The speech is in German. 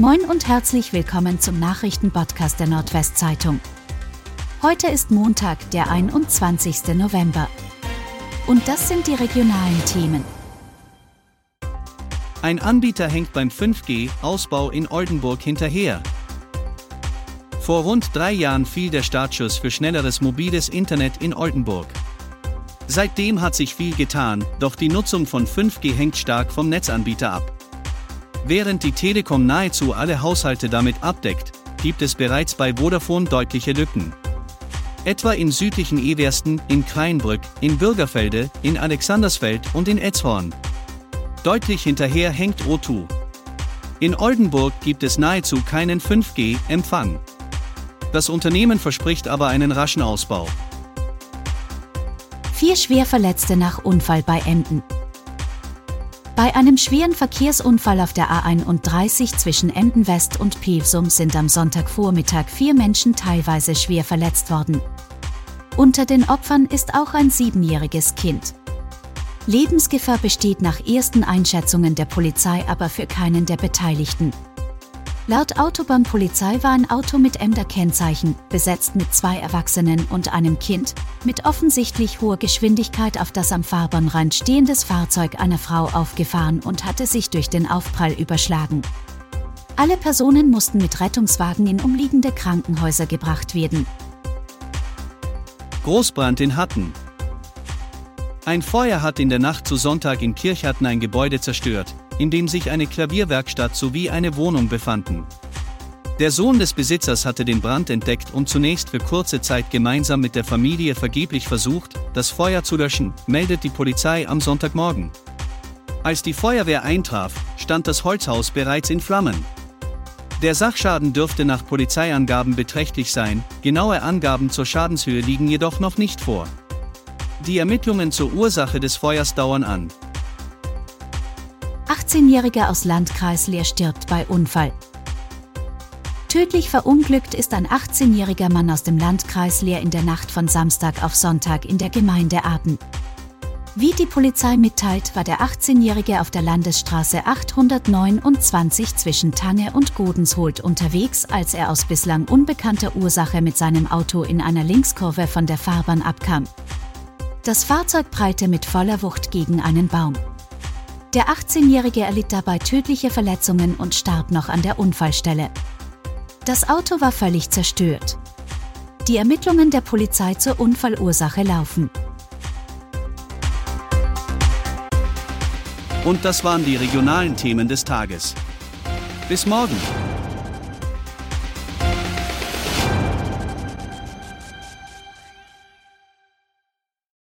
Moin und herzlich willkommen zum Nachrichtenpodcast der Nordwestzeitung. Heute ist Montag, der 21. November. Und das sind die regionalen Themen. Ein Anbieter hängt beim 5G-Ausbau in Oldenburg hinterher. Vor rund drei Jahren fiel der Startschuss für schnelleres mobiles Internet in Oldenburg. Seitdem hat sich viel getan, doch die Nutzung von 5G hängt stark vom Netzanbieter ab. Während die Telekom nahezu alle Haushalte damit abdeckt, gibt es bereits bei Vodafone deutliche Lücken. Etwa in südlichen Eversten, in Kleinbrück, in Bürgerfelde, in Alexandersfeld und in Etzhorn. Deutlich hinterher hängt O2. In Oldenburg gibt es nahezu keinen 5G-Empfang. Das Unternehmen verspricht aber einen raschen Ausbau. Vier Schwerverletzte nach Unfall bei Emden. Bei einem schweren Verkehrsunfall auf der A31 zwischen Emden West und Pilsum sind am Sonntagvormittag vier Menschen teilweise schwer verletzt worden. Unter den Opfern ist auch ein siebenjähriges Kind. Lebensgefahr besteht nach ersten Einschätzungen der Polizei aber für keinen der Beteiligten. Laut Autobahnpolizei war ein Auto mit Emder Kennzeichen, besetzt mit zwei Erwachsenen und einem Kind, mit offensichtlich hoher Geschwindigkeit auf das am Fahrbahnrand stehendes Fahrzeug einer Frau aufgefahren und hatte sich durch den Aufprall überschlagen. Alle Personen mussten mit Rettungswagen in umliegende Krankenhäuser gebracht werden. Großbrand in Hatten. Ein Feuer hat in der Nacht zu Sonntag in Kirchhatten ein Gebäude zerstört, in dem sich eine Klavierwerkstatt sowie eine Wohnung befanden. Der Sohn des Besitzers hatte den Brand entdeckt und zunächst für kurze Zeit gemeinsam mit der Familie vergeblich versucht, das Feuer zu löschen, meldet die Polizei am Sonntagmorgen. Als die Feuerwehr eintraf, stand das Holzhaus bereits in Flammen. Der Sachschaden dürfte nach Polizeiangaben beträchtlich sein, genaue Angaben zur Schadenshöhe liegen jedoch noch nicht vor. Die Ermittlungen zur Ursache des Feuers dauern an. 18-Jähriger aus Landkreis Leer stirbt bei Unfall. Tödlich verunglückt ist ein 18-jähriger Mann aus dem Landkreis Leer in der Nacht von Samstag auf Sonntag in der Gemeinde Aden. Wie die Polizei mitteilt, war der 18-Jährige auf der Landesstraße 829 zwischen Tange und Godensholt unterwegs, als er aus bislang unbekannter Ursache mit seinem Auto in einer Linkskurve von der Fahrbahn abkam. Das Fahrzeug prallte mit voller Wucht gegen einen Baum. Der 18-Jährige erlitt dabei tödliche Verletzungen und starb noch an der Unfallstelle. Das Auto war völlig zerstört. Die Ermittlungen der Polizei zur Unfallursache laufen. Und das waren die regionalen Themen des Tages. Bis morgen.